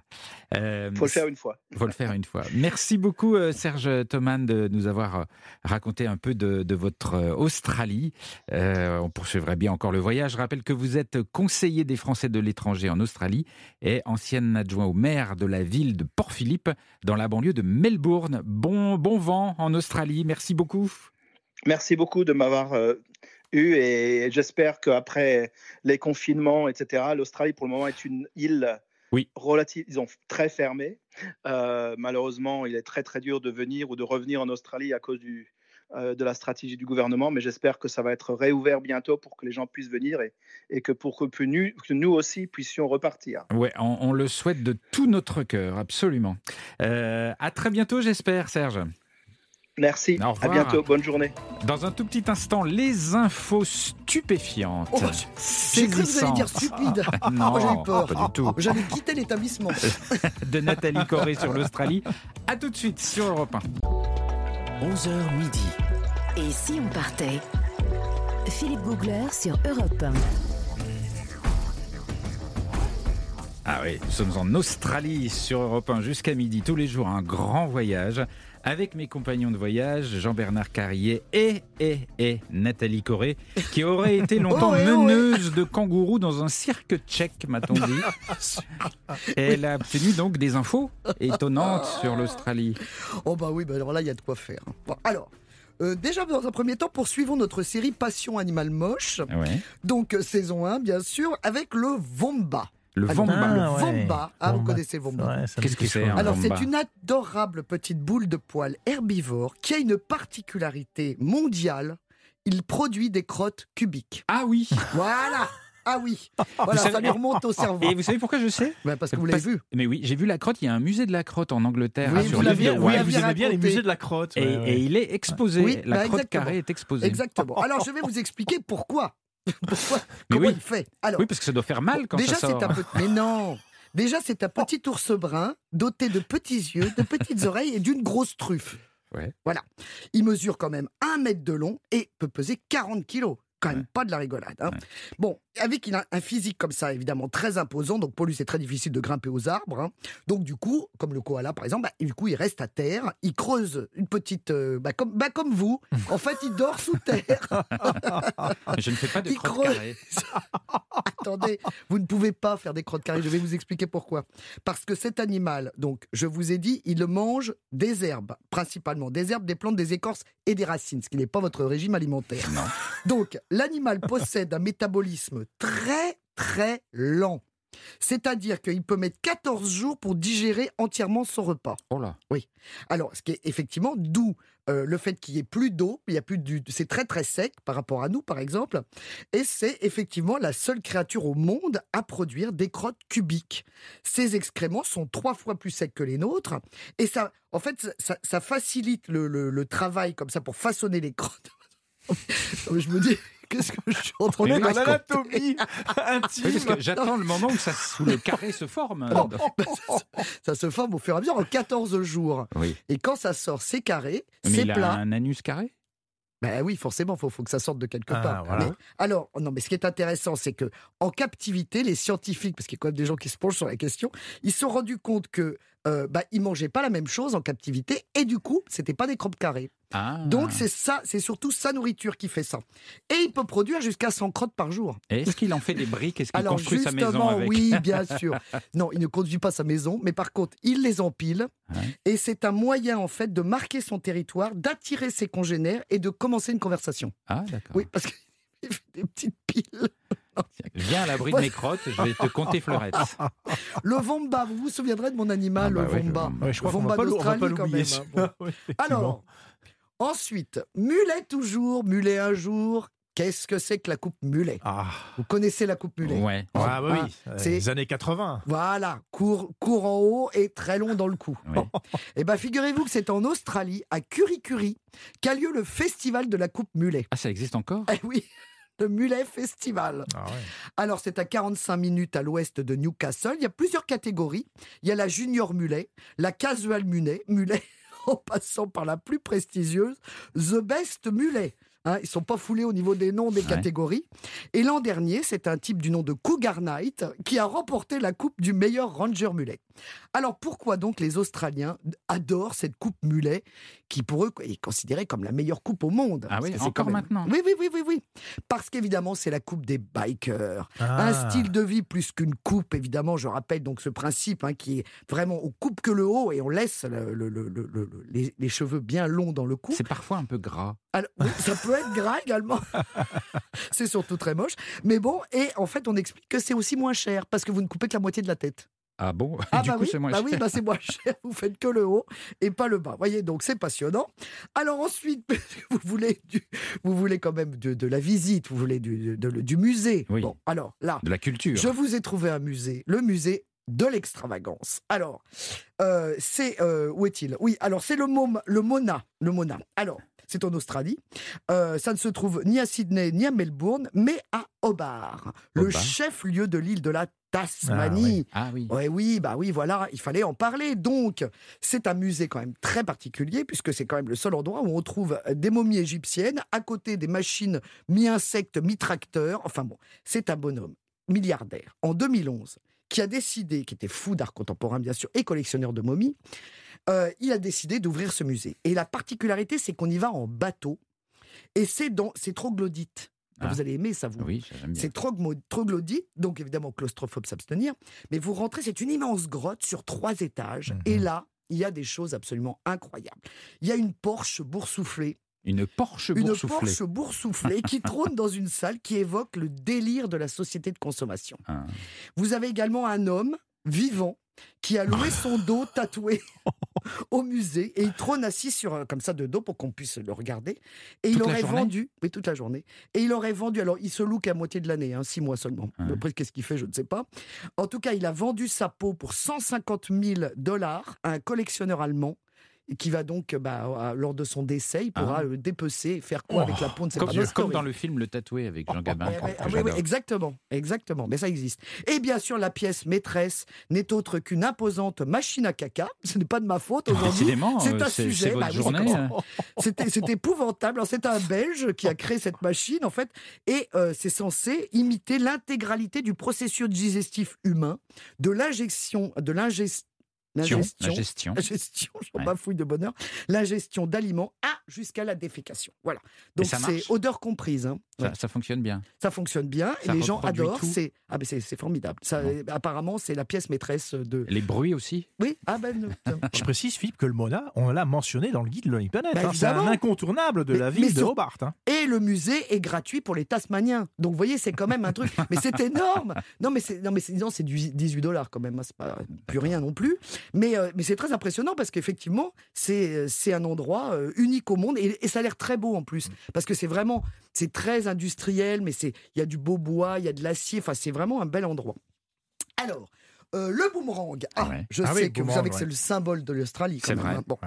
Euh, faut le faire une fois. Faut le faire une fois. Merci beaucoup euh, Serge Thoman de nous avoir euh, raconté un peu de, votre euh, Australie. on poursuivrait bien encore le voyage. Je rappelle que vous êtes conseiller des Français de l'étranger en Australie et ancien adjoint au maire de la ville de Port-Philippe dans la banlieue de Melbourne. Bon, bon vent en Australie. Merci beaucoup. Merci beaucoup de m'avoir eu et j'espère qu'après les confinements, etc., l'Australie pour le moment est une île oui. relative, ils ont très fermé. Euh, malheureusement, il est très très dur de venir ou de revenir en Australie à cause du, euh, de la stratégie du gouvernement, mais j'espère que ça va être réouvert bientôt pour que les gens puissent venir et, et que pour que nous, que nous, aussi puissions repartir. Oui, on, le souhaite de tout notre cœur, absolument. Euh, à très bientôt, j'espère, Serge. Merci. À bientôt. Bonne journée. Dans un tout petit instant, les infos stupéfiantes. Oh, J'ai cru que vous alliez dire stupide. non, j'ai eu peur. Pas du tout. J'allais quitter l'établissement. de Nathalie Corée sur l'Australie. À tout de suite sur Europe 1. 11h midi. Et si on partait? Philippe Googler sur Europe 1. Ah oui, nous sommes en Australie sur Europe 1 jusqu'à midi, tous les jours, un grand voyage avec mes compagnons de voyage, Jean-Bernard Carrier et, et, et Nathalie Corée, qui aurait été longtemps meneuse de kangourous dans un cirque tchèque, m'a-t-on dit. Elle a obtenu donc des infos étonnantes sur l'Australie. Oh bah oui, bah alors là, il y a de quoi faire. alors, euh, déjà, dans un premier temps, poursuivons notre série Passion Animal Moche. Donc, euh, saison 1, bien sûr, avec le Vomba. Le Vomba. le Vomba. Ah, vous connaissez Vomba. Qu'est-ce que c'est Alors, c'est une adorable petite boule de poils herbivore qui a une particularité mondiale. Il produit des crottes cubiques. Ah oui Voilà ah oui, voilà, ça lui remonte au cerveau. Et vous savez pourquoi je sais ben Parce que vous l'avez vu. Mais oui, j'ai vu la crotte. Il y a un musée de la crotte en Angleterre. Oui, vous, aviez, oui, vous aimez bien les musées de la crotte. Et, il est exposé. la bah, crotte carrée est exposée. Exactement. Alors je vais vous expliquer pourquoi. pourquoi Comment il fait Alors, Oui, parce que ça doit faire mal quand déjà, ça sort. Un peu... Mais non Déjà, c'est un petit ours brun doté de petits yeux, de petites oreilles et d'une grosse truffe. Ouais. Voilà. Il mesure quand même un mètre de long et peut peser 40 kilos. Quand même pas de la rigolade. Hein. Bon, avec il a un physique comme ça, évidemment, très imposant. Donc pour lui, c'est très difficile de grimper aux arbres. hein. Donc du coup, comme le koala par exemple, bah, du coup, il reste à terre. Il creuse une petite, euh, bah, comme, bah, comme vous. En fait, il dort sous terre. Je ne fais pas de Il crotte creuse. carrée. Attendez, vous ne pouvez pas faire des crottes carrées. Je vais vous expliquer pourquoi. Parce que cet animal, donc, je vous ai dit, il mange des herbes, principalement des herbes, des plantes, des écorces et des racines, ce qui n'est pas votre régime alimentaire. Non. Donc, l'animal possède un métabolisme très, très lent. C'est-à-dire qu'il peut mettre 14 jours pour digérer entièrement son repas. Oh là. Alors, ce qui est effectivement d'où euh, le fait qu'il n'y ait plus d'eau, il y a plus du, c'est très très sec par rapport à nous par exemple, et c'est effectivement la seule créature au monde à produire des crottes cubiques. Ces excréments sont trois fois plus secs que les nôtres, et ça, en fait, ça, ça facilite le, le- le travail comme ça pour façonner les crottes. Je me dis, qu'est-ce que je suis en train On de est dans raconter l'anatomie intime. J'attends le moment où, ça, où le carré se forme. Non, Ça se forme au fur et à mesure en 14 jours. Oui. Et quand ça sort, c'est carré, Mais c'est il a plat. un anus carré? Ben oui, forcément, il faut, faut que ça sorte de quelque Ah, part. voilà. Mais- alors, non, mais ce qui est intéressant, c'est que en captivité, les scientifiques, parce qu'il y a quand même des gens qui se penchent sur la question, ils se sont rendus compte que euh, bah, ils mangeaient pas la même chose en captivité, et du coup, c'était pas des crottes carrées. Ah. Donc c'est ça, c'est surtout sa nourriture qui fait ça. Et il peut produire jusqu'à 100 crottes par jour. Est-ce qu'il en fait des briques? Est-ce qu'il construit sa maison avec? oui, bien sûr. Non, il ne conduit pas sa maison, mais par contre, il les empile. Ouais. Et c'est un moyen, en fait, de marquer son territoire, d'attirer ses congénères et de commencer une conversation. Ah, d'accord. Oui, parce qu'il fait des petites piles. Viens à l'abri de mes crottes, je vais te compter fleurette. Le Vomba, vous vous souviendrez de mon animal, Ah bah le oui, le Vomba. Ouais, je crois qu'on Vomba va pas l'ou- on va pas d'Australie, quand même, hein. Alors, ensuite, mulet toujours, mulet un jour. Qu'est-ce que c'est que la coupe mulet? Ah, Vous connaissez la coupe mulet? Ouais. ah bah Ah, oui, euh, c'est- les années 80. Voilà, court, court en haut et très long dans le cou. Oui. Eh bien, figurez-vous que c'est en Australie, à Kurikuri, qu'a lieu le festival de la coupe mulet. Ah, ça existe encore? Eh oui, le Mulet Festival. Ah ouais. Alors, c'est à 45 minutes à l'ouest de Newcastle. Il y a plusieurs catégories. Il y a la junior mulet, la casual mulet, mulet en passant par la plus prestigieuse, The Best Mulet. Hein, ils sont pas foulés au niveau des noms des Ouais. catégories. Et l'an dernier, c'est un type du nom de Cougar Knight qui a remporté la coupe du meilleur ranger mulet. Alors pourquoi donc les Australiens adorent cette coupe mulet qui pour eux est considérée comme la meilleure coupe au monde? Ah oui, encore même- maintenant Oui, oui, oui, oui, oui. Parce qu'évidemment, c'est la coupe des bikers. Ah. Un style de vie plus qu'une coupe, évidemment. Je rappelle donc ce principe hein, qui est vraiment on coupe que le haut et on laisse le- le- le- le- le- les, les cheveux bien longs dans le cou. C'est parfois un peu gras. Alors, oui, ça peut être gras également. c'est surtout très moche. Mais bon, et en fait, on explique que c'est aussi moins cher parce que vous ne coupez que la moitié de la tête. Ah bon? Ah Du bah coup, oui, c'est moins bah cher. oui, bah c'est moins cher. Vous faites que le haut et pas le bas. Voyez, donc c'est passionnant. Alors ensuite, vous voulez, du, vous voulez quand même de, de la visite, vous voulez du, de- de- du musée. Oui. Bon, alors là, De la culture. je vous ai trouvé un musée, le musée de l'extravagance. Alors, euh, c'est euh, où est-il? Oui, alors c'est le Mom- le Mona, le Mona. Alors, c'est en Australie. Euh, ça ne se trouve ni à Sydney ni à Melbourne, mais à Hobart, le chef-lieu de l'île de la Tasmanie. Ah oui. Ouais, oui, bah oui, voilà, il fallait en parler. Donc, c'est un musée quand même très particulier, puisque c'est quand même le seul endroit où on trouve des momies égyptiennes à côté des machines mi-insectes, mi-tracteurs. Enfin bon, c'est un bonhomme milliardaire en 2011 qui a décidé, qui était fou d'art contemporain bien sûr et collectionneur de momies, euh, il a décidé d'ouvrir ce musée. Et la particularité, c'est qu'on y va en bateau. Et c'est dans, c'est troglodyte. Ah. Vous allez aimer ça, vous. Oui. C'est troglodyte, donc évidemment claustrophobe s'abstenir. Mais vous rentrez, c'est une immense grotte sur trois étages. Et Mhm. là, il y a des choses absolument incroyables. Il y a une Porsche boursouflée, Une Porsche une boursouflée. Porsche boursouflée qui trône dans une salle qui évoque le délire de la société de consommation. Ah. Vous avez également un homme vivant qui a loué son dos tatoué au musée et il trône assis sur un- comme ça de dos pour qu'on puisse le regarder et il Toute aurait vendu oui toute la journée et il aurait vendu alors il se loue qu'à moitié de l'année hein, six mois seulement Ouais. après qu'est-ce qu'il fait je ne sais pas en tout cas il a vendu sa peau pour 150 000 dollars à un collectionneur allemand qui va donc, bah, lors de son décès, il pourra le dépecer faire quoi avec la de comme, comme dans le film Le Tatoué avec Jean Gabin. oui, oui, exactement, exactement. Mais ça existe. Et bien sûr, la pièce maîtresse n'est autre qu'une imposante machine à caca. Ce n'est pas de ma faute aujourd'hui. C'est un sujet. Bah, journée. Hein. C'est épouvantable. C'est un Belge qui a créé cette machine, en fait, et euh, c'est censé imiter l'intégralité du processus digestif humain, de l'injection, de l'ingestion L'ingestion. La gestion, j'en bafouille de bonheur. L'ingestion d'aliments à jusqu'à la défécation. Voilà. Donc c'est odeur comprise. Hein. Ça, fonctionne bien. Ça fonctionne bien et les gens adorent. C'est ah ben c'est formidable. Ça, apparemment c'est la pièce maîtresse de. Les bruits aussi. Oui. Ah ben. Je précise Philippe que le Mona, on l'a mentionné dans le guide de Lonely Planet. Bah, hein. c'est un incontournable de la ville de Hobart. Hein. Et le musée est gratuit pour les Tasmaniens. Donc vous voyez c'est quand même un truc. mais c'est énorme. Non mais c'est non mais c'est du 18 dollars quand même. C'est pas plus rien non plus. Mais euh, mais c'est très impressionnant parce qu'effectivement c'est c'est un endroit euh, unique au monde et, et ça a l'air très beau en plus mm. parce que c'est vraiment c'est très industriel, mais c'est il y a du beau bois, il y a de l'acier. Enfin, c'est vraiment un bel endroit. Alors. Euh, le boomerang. Ah, je ah sais que vous savez que c'est le symbole de l'Australie. C'est vrai. Hein. Bon.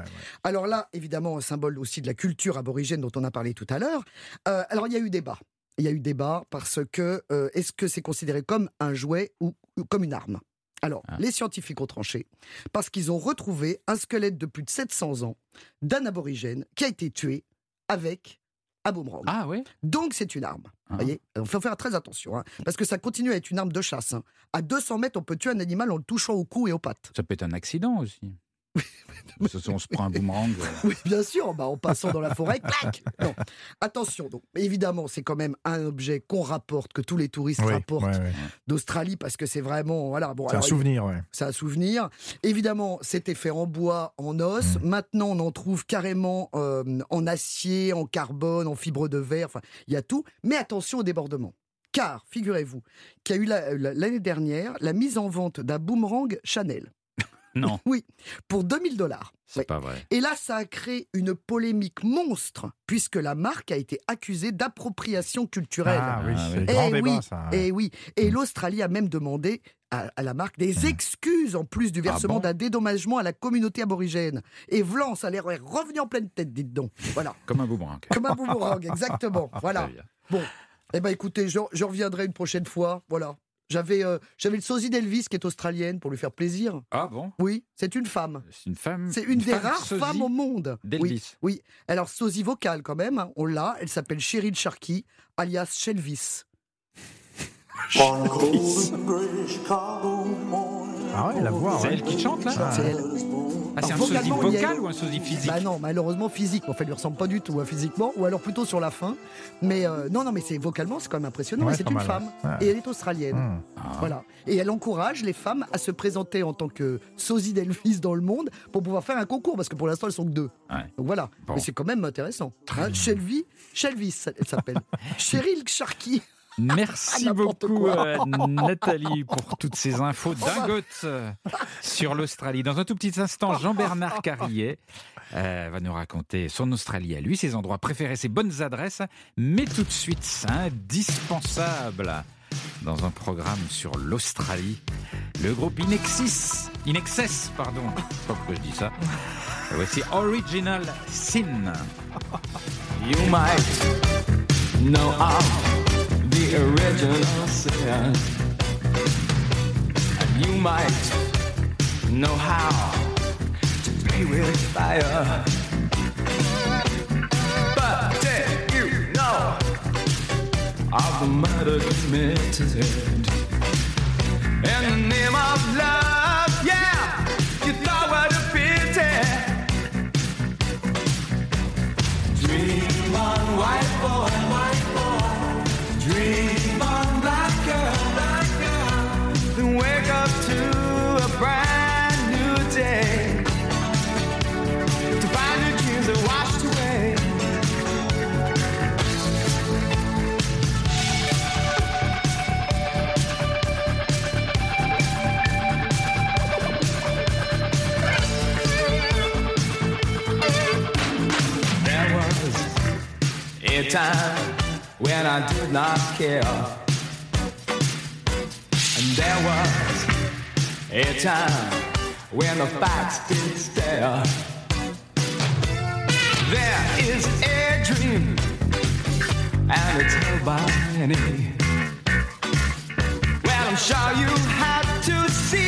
Alors là, évidemment, un symbole aussi de la culture aborigène dont on a parlé tout à l'heure. Euh, alors il y a eu débat. Il y a eu débat parce que euh, est-ce que c'est considéré comme un jouet ou, comme une arme? Alors, ah. les scientifiques ont tranché parce qu'ils ont retrouvé un squelette de plus de 700 ans d'un aborigène qui a été tué avec à boomerang. Ah oui Donc c'est une arme. Vous ah. voyez? Il faut faire très attention, hein, parce que ça continue à être une arme de chasse. Hein. À 200 mètres, on peut tuer un animal en le touchant au cou et aux pattes. Ça peut être un accident aussi. On se prend un boomerang. Oui, bien sûr, bah, en passant dans la forêt, clac Attention, donc, évidemment, c'est quand même un objet qu'on rapporte, que tous les touristes rapportent d'Australie, parce que c'est vraiment. Voilà, bon, c'est un souvenir, ouais. C'est un souvenir. Évidemment, c'était fait en bois, en os. Mm. Maintenant, on en trouve carrément euh, en acier, en carbone, en fibre de verre. Enfin, il y a tout. Mais attention au débordement. Car, figurez-vous, qu'il y a eu l'année dernière la mise en vente d'un boomerang Chanel. Non. Oui, pour 2000 dollars. C'est pas vrai. Et là, ça a créé une polémique monstre, puisque la marque a été accusée d'appropriation culturelle. Ah oui, c'est et grand débat, ça. Et oui, et mm. l'Australie a même demandé à, la marque des mm. excuses en plus du ah versement d'un dédommagement à la communauté aborigène. Et Vlan, ça l'air revenu en pleine tête, dites donc. Voilà. Comme un boomerang. Comme un boomerang, exactement. voilà. Bon, eh ben écoutez, je, je, reviendrai une prochaine fois. Voilà. J'avais euh, j'avais le sosie d'Elvis qui est australienne pour lui faire plaisir. Ah bon? Oui, c'est une femme. C'est une femme. C'est une, des rares femmes au monde. D'Elvis. Oui, oui. Alors sosie vocale quand même, hein, on l'a. Elle s'appelle Cheryl Sharkey, alias Shelvis. ah ouais, la voix. C'est elle qui chante là? C'est elle. Ah, c'est un sosie vocal ou un sosie physique Bah non, malheureusement physique. En fait, lui ressemble pas du tout hein, physiquement, ou alors plutôt sur la fin. Mais euh, non, non, mais c'est vocalement, c'est quand même impressionnant. c'est une femme et elle est australienne. Hmm. Voilà. Et elle encourage les femmes à se présenter en tant que sosie d'Elvis dans le monde pour pouvoir faire un concours, parce que pour l'instant elles sont que deux. Donc voilà. Mais c'est quand même intéressant. Hein, Shelby, Shelvis, elle s'appelle. Cheryl Sharkey. Merci beaucoup euh, Nathalie pour toutes ces infos dingotes euh, sur l'Australie. Dans un tout petit instant, Jean-Bernard Carrier euh, va nous raconter son Australie à lui, ses endroits préférés, ses bonnes adresses. Mais tout de suite, c'est indispensable dans un programme sur l'Australie. Le groupe Inexis, Inexcess, pardon, je sais pas pourquoi je dis ça. voici Original Sin. You might know the original sin. And you might know how to play with fire. But did you know of the murder committed in the name of love? A time when I did not care. And there was a time when the facts did stare. there is a dream, and it's held by many. Well, I'm sure you have to see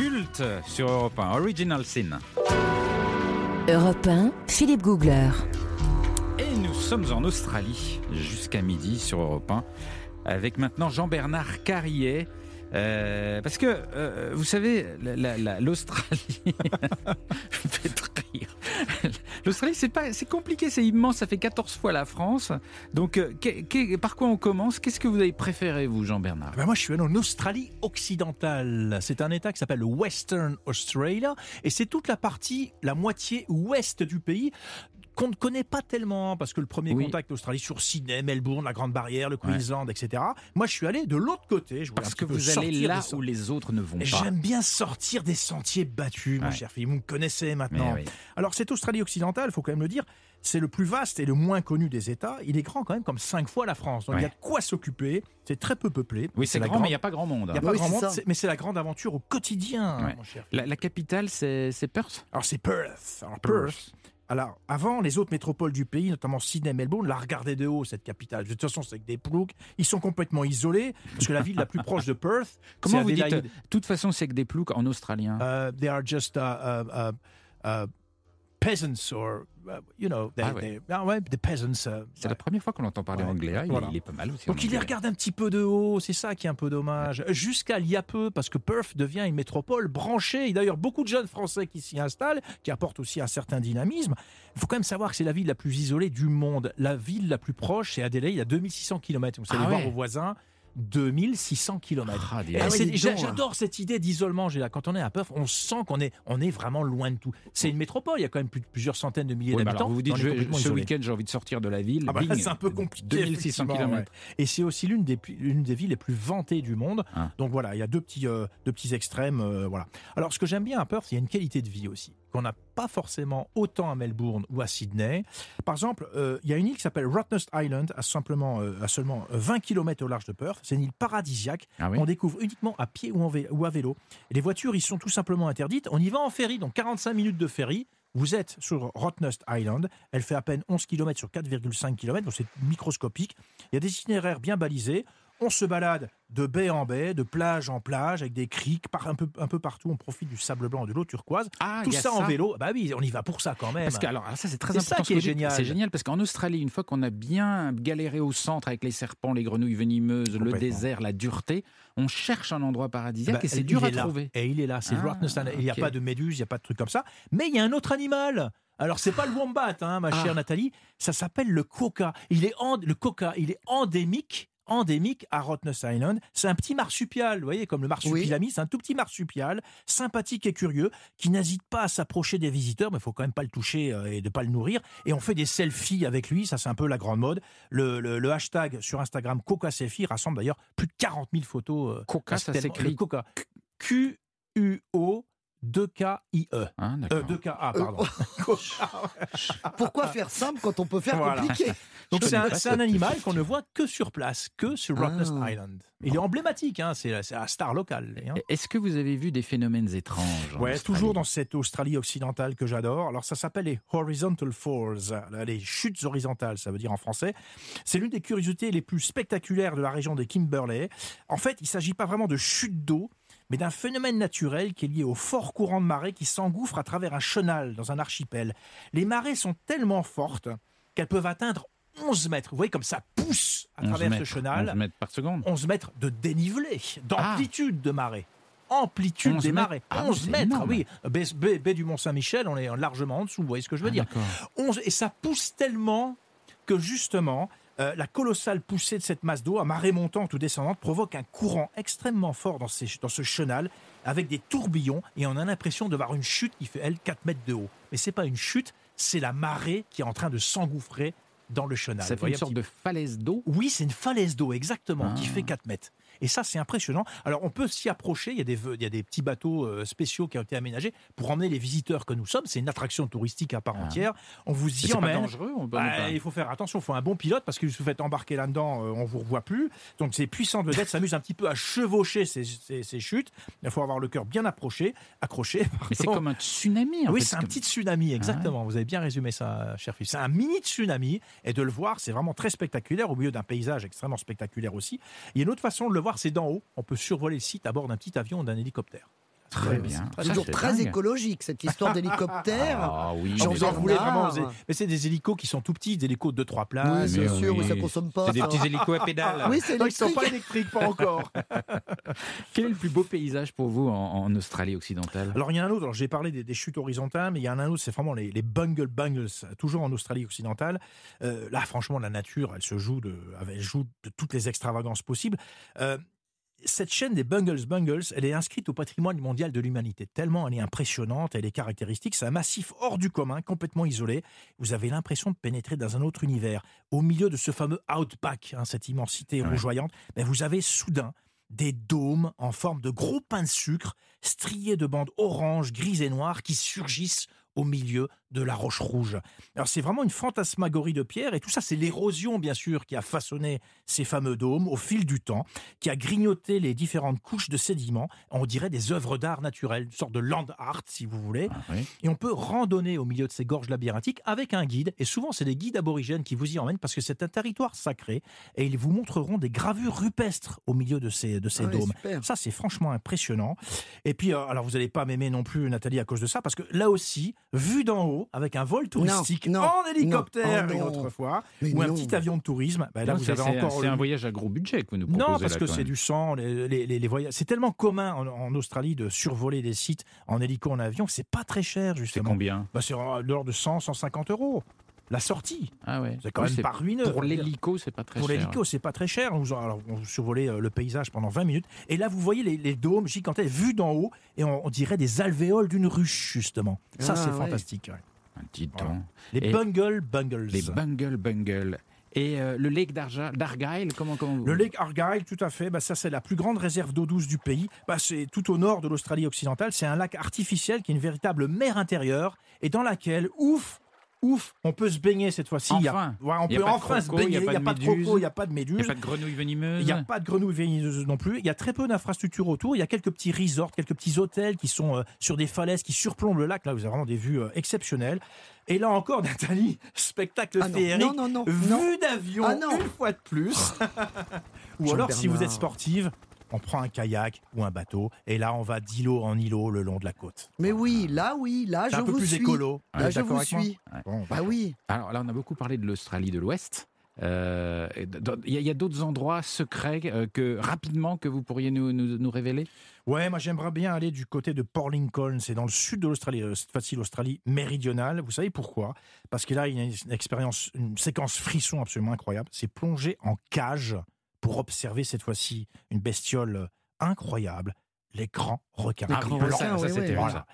culte sur Europe 1, Original Sin. Europe 1, Philippe Googler. Et nous sommes en Australie jusqu'à midi sur Europe 1 avec maintenant Jean-Bernard Carrier. Euh, parce que, euh, vous savez, la- la- la- l'Australie... Fais rire. L'Australie, c'est pas, c'est compliqué, c'est immense, ça fait 14 fois la France. Donc, euh, par quoi on commence? Qu'est-ce que vous avez préféré, vous, Jean-Bernard? Ben moi, je suis allé en Australie occidentale. C'est un État qui s'appelle le Western Australia. Et c'est toute la partie, la moitié ouest du pays qu'on ne connaît pas tellement parce que le premier Oui. contact d'Australie sur Sydney, Melbourne, la Grande Barrière, le Queensland, etc. Moi, je suis allé de l'autre côté. Je Parce que vous allez là où les autres ne vont pas. J'aime bien sortir des sentiers battus, mon Ouais. cher Philippe. Vous me connaissez maintenant. Oui. Alors, cette Australie occidentale, il faut quand même le dire, c'est le plus vaste et le moins connu des États. Il est grand quand même comme cinq fois la France. Donc, il y a de quoi s'occuper. C'est très peu peuplé. Oui, c'est la grand, mais il grande- n'y a pas grand monde. il y a hein. pas Oui, grand monde, ça. c'est- mais c'est la grande aventure au quotidien, Ouais. mon cher. La, la capitale, c'est c'est Perth Alors c'est Perth. Alors Perth. Perth. Alors avant, les autres métropoles du pays, notamment Sydney, Melbourne, la regardaient de haut cette capitale. De toute façon, c'est avec des ploucs. Ils sont complètement isolés parce que la ville la plus proche de Perth, Comment vous dites. De toute façon, c'est que des ploucs en australien. Uh, they are just uh, uh, uh, uh, peasants or uh, you know, they, Ah ouais. they- ah ouais, des peasants. uh, c'est la première fois qu'on entend parler anglais. hein. Il, Voilà. il est pas mal aussi. Donc il les regarde un petit peu de haut, c'est ça qui est un peu dommage. Jusqu'à il y a peu, parce que Perth devient une métropole branchée. Et d'ailleurs, beaucoup de jeunes Français qui s'y installent, qui apportent aussi un certain dynamisme. Il faut quand même savoir que c'est la ville la plus isolée du monde. La ville la plus proche, c'est Adélaïde, il y a 2600 km. Vous savez Ah voir aux voisins. 2600 km. Ah, oui, hein. J'adore cette idée d'isolement. Quand on est à Perth, on sent qu'on est, on est vraiment loin de tout. C'est une métropole, il y a quand même plus plusieurs centaines de milliers Oui, d'habitants. vous vous dites, je- ce week-end, j'ai envie de sortir de la ville. Ah bah c'est un peu compliqué. 2600 effectivement, km. ouais. Et c'est aussi l'une des, l'une des villes les plus vantées du monde. Ah. Donc voilà, il y a deux petits, euh, deux petits extrêmes. euh, voilà. Alors ce que j'aime bien à Perth, il y a une qualité de vie aussi qu'on n'a pas forcément autant à Melbourne ou à Sydney. Par exemple, euh, il y a une île qui s'appelle Rottnest Island, à, simplement, euh, à seulement 20 km au large de Perth. C'est une île paradisiaque Ah oui qu'on découvre uniquement à pied ou, en vé- ou à vélo. Et les voitures, ils sont tout simplement interdites. On y va en ferry, donc 45 minutes de ferry. Vous êtes sur Rottnest Island. Elle fait à peine 11 km sur 4,5 km, donc c'est microscopique. Il y a des itinéraires bien balisés. On se balade de baie en baie, de plage en plage, avec des criques, par un peu, un peu partout. On profite du sable blanc, de l'eau turquoise. Ah, Tout ça, en vélo. Bah oui, on y va pour ça quand même. Parce que, alors, ça, c'est très C'est important. ça qui est génial. C'est génial parce qu'en Australie, une fois qu'on a bien galéré au centre avec les serpents, les grenouilles venimeuses, le désert, la dureté, on cherche un endroit paradisiaque Bah, et c'est dur à là. trouver. Et il est là, c'est Ah. Il n'y a pas de méduse, il n'y a pas de truc comme ça. Mais il y a un autre animal. Alors, c'est pas le wombat, hein, ma Ah. chère Nathalie. Ça s'appelle le coca. Il est en- le coca, il est endémique. Endémique à Rottnest Island. C'est un petit marsupial, vous voyez, comme le marsupilami, c'est un tout petit marsupial, sympathique et curieux, qui n'hésite pas à s'approcher des visiteurs, mais il faut quand même pas le toucher euh, et de pas le nourrir. Et on fait des selfies avec lui, ça c'est un peu la grande mode. Le, le- le hashtag sur Instagram Coca Selfie rassemble d'ailleurs plus de 40 000 photos. euh, Coca, c'est ça s'écrit Coca. Q-U-O 2K-I-E. Hein, Euh. 2K-A, pardon. Pourquoi faire simple quand on peut faire Voilà. compliqué Donc c'est un, animal qu'on ne voit que sur place, que sur Rottnest Ah. Island. Il est emblématique, hein, c'est c'est un star local. lui, hein. Est-ce que vous avez vu des phénomènes étranges Ouais, toujours dans cette Australie occidentale que j'adore. Alors ça s'appelle les horizontal falls, là, les chutes horizontales, ça veut dire en français. C'est l'une des curiosités les plus spectaculaires de la région de Kimberley. En fait, il ne s'agit pas vraiment de chute d'eau, mais d'un phénomène naturel qui est lié au fort courant de marée qui s'engouffre à travers un chenal dans un archipel. Les marées sont tellement fortes qu'elles peuvent atteindre 11 mètres. Vous voyez comme ça pousse à 11 travers mètres, ce chenal. 11 mètres par seconde. 11 mètres de dénivelé, d'amplitude de marée. Amplitude 11 des marées. Ah oui, 11 c'est mètres, énorme. oui. Baie, baie- baie du Mont-Saint-Michel, on est largement en dessous, vous voyez ce que je veux Ah, dire. d'accord. 11, et ça pousse tellement que justement, euh, la colossale poussée de cette masse d'eau, à marée montante ou descendante, provoque un courant extrêmement fort dans, ces- dans ce chenal, avec des tourbillons, et on a l'impression de voir une chute qui fait, elle, 4 mètres de haut. Mais c'est pas une chute, c'est la marée qui est en train de s'engouffrer dans le chenal. Ça fait une un sorte de falaise d'eau? oui, c'est une falaise d'eau, exactement, qui Ah. fait 4 mètres. Et ça, c'est impressionnant. Alors, on peut s'y approcher. Il y, a des, il y a des petits bateaux euh, spéciaux qui ont été aménagés pour emmener les visiteurs que nous sommes. C'est une attraction touristique à part Ah. entière. On vous y pas emmène. dangereux on Bah, pas. il faut faire attention, il faut un bon pilote parce que si vous faites embarquer là-dedans, euh, on vous revoit plus. Donc ces puissantes vedettes s'amusent un petit peu à chevaucher ces, ces- ces chutes. Il faut avoir le cœur bien approché, accroché. Mais c'est comme un tsunami. en Oui, c'est un petit tsunami, exactement. Vous avez bien résumé ça, cher fils. C'est un mini tsunami, et de le voir, c'est vraiment très spectaculaire, au milieu d'un paysage extrêmement spectaculaire aussi. Il y a une autre façon de le voir, c'est d'en haut. On peut survoler le site à bord d'un petit avion ou d'un hélicoptère. Très bien. Toujours très dingue. écologique, cette histoire d'hélicoptère. Ah oui, J'en mais vous en voulez vraiment. vous avez- Mais c'est des hélicos qui sont tout petits, des hélicos de 2-3 Oui, places. c'est mais sûr, oui, oui. ça consomme pas. c'est des petits hélicos à pédales. Oui, c'est Non, ils sont électrique. pas électriques, pas encore. Quel est le plus beau paysage pour vous en, en Australie occidentale? Alors il y en a un autre, alors j'ai parlé des, des chutes horizontales, mais il y en a un autre, c'est vraiment les, les bungle bungles, toujours en Australie occidentale. Euh, là, franchement, la nature, elle se joue de, elle joue de toutes les extravagances possibles. Euh, cette chaîne des Bungles Bungles, elle est inscrite au patrimoine mondial de l'humanité. Tellement elle est impressionnante, elle est caractéristique. C'est un massif hors du commun, complètement isolé. Vous avez l'impression de pénétrer dans un autre univers. Au milieu de ce fameux outback, hein, cette immensité Ouais. rougeoyante, mais vous avez soudain des dômes en forme de gros pains de sucre, striés de bandes orange, grises et noires, qui surgissent au milieu de la roche rouge. Alors c'est vraiment une fantasmagorie de pierre et tout ça c'est l'érosion bien sûr qui a façonné ces fameux dômes au fil du temps, qui a grignoté les différentes couches de sédiments, on dirait des œuvres d'art naturel, une sorte de land art si vous voulez. Ah oui. Et on peut randonner au milieu de ces gorges labyrinthiques avec un guide. Et souvent, c'est des guides aborigènes qui vous y emmènent parce que c'est un territoire sacré. Et ils vous montreront des gravures rupestres au milieu de ces, de ces Ah dômes. super. Ça, c'est franchement impressionnant. Et puis, euh, alors, vous n'allez pas m'aimer non plus, Nathalie, à cause de ça, parce que là aussi, vu d'en haut, avec un vol touristique non, en hélicoptère non. Oh, une non. autre fois, ou un petit avion de tourisme, ben là, Non, vous c'est- avez c'est un- encore C'est le- un voyage à gros budget que vous nous proposez. non, parce là, que c'est du sang, les, les- les- les voyages. C'est tellement commun en, en Australie de survoler des sites en hélico, en avion, que c'est pas très cher, C'est justement. combien? Bah, c'est de l'ordre de 100, 150 euros. La sortie, Ah ouais. c'est quand même c'est- pas ruineux. Pour l'hélico, c'est pas très Pour cher. l'hélico, c'est pas très cher. Vous, alors, on survolait euh, le paysage pendant 20 minutes. Et là, vous voyez les, les dômes gigantesques vus d'en haut. Et on, on dirait des alvéoles d'une ruche, justement. Ça, Ah, c'est ouais. fantastique. ouais. Les Et- Bungle Bungles. Les Bungle Bungle. Et euh, le lake d'Argyle, comment, comment vous... Le lake Argyle, tout à fait. Bah, ça, c'est la plus grande réserve d'eau douce du pays. Bah, c'est tout au nord de l'Australie occidentale. C'est un lac artificiel qui est une véritable mer intérieure et dans laquelle, ouf, ouf, on peut se baigner cette fois-ci. Il y a- Enfin. Ouais, on Il y a peut enfin se il baigner. Il n'y a pas de méduses. crocos, il n'y a pas de Il méduses. n'y a pas de grenouilles venimeuses. Il n'y a pas de grenouilles venimeuses non plus. Il y a très peu d'infrastructures autour. Il y a quelques petits resorts, quelques petits hôtels qui sont euh, sur des falaises qui surplombent le lac. Là, vous avez vraiment des vues euh, exceptionnelles. Et là encore, Nathalie, spectacle Ah non, féerique. non, non, non, Vue d'avion Ah une fois de plus. Ou alors, si vous êtes sportive, on prend un kayak ou un bateau. Et là, on va d'îlot en îlot le long de la côte. Mais oui, là, oui, là, je un peu vous plus suis. écolo. Là, je vous suis. Bon, Bah oui. Alors là, on a beaucoup parlé de l'Australie de l'Ouest. Euh, Il y a, d'autres endroits secrets euh, que rapidement que vous pourriez nous, nous, nous révéler? Ouais, moi j'aimerais bien aller du côté de Port Lincoln, c'est dans le sud de l'Australie, euh, cette fois-ci l'Australie méridionale. Vous savez pourquoi? Parce que là, il y a une expérience, une séquence frisson absolument incroyable. C'est plonger en cage pour observer cette fois-ci une bestiole euh, incroyable, les grands requins. Les grands oui, requins, ça, ça, oui, oui. vu, Voilà. ça.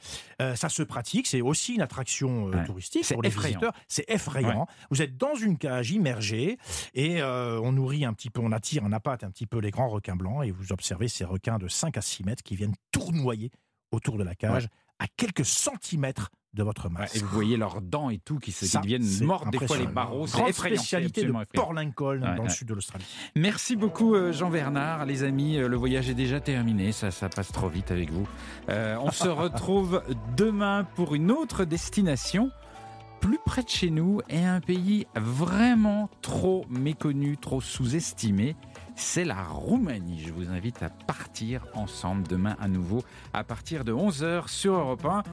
Euh, ça se pratique, c'est aussi une attraction euh, Ouais. touristique pour les effrayant. visiteurs. C'est effrayant. Vous êtes dans une cage immergée et euh, on nourrit un petit peu, on attire, on appâte un petit peu les grands requins blancs et vous observez ces requins de 5 à 6 mètres qui viennent tournoyer autour de la cage à quelques centimètres de votre masse. et vous voyez leurs dents et tout qui, se, qui Ça, deviennent mortes des fois les barreaux. C'est Grande effrayant. spécialité de. Port Lincoln Ouais, dans ouais. le sud de l'Australie. Merci beaucoup euh, Jean-Bernard. Les amis, euh, le voyage est déjà terminé. Ça, ça passe trop vite avec vous. Euh, on se retrouve demain pour une autre destination plus près de chez nous et un pays vraiment trop méconnu, trop sous-estimé. C'est la Roumanie. Je vous invite à partir ensemble demain à nouveau à partir de 11h sur Europe 1.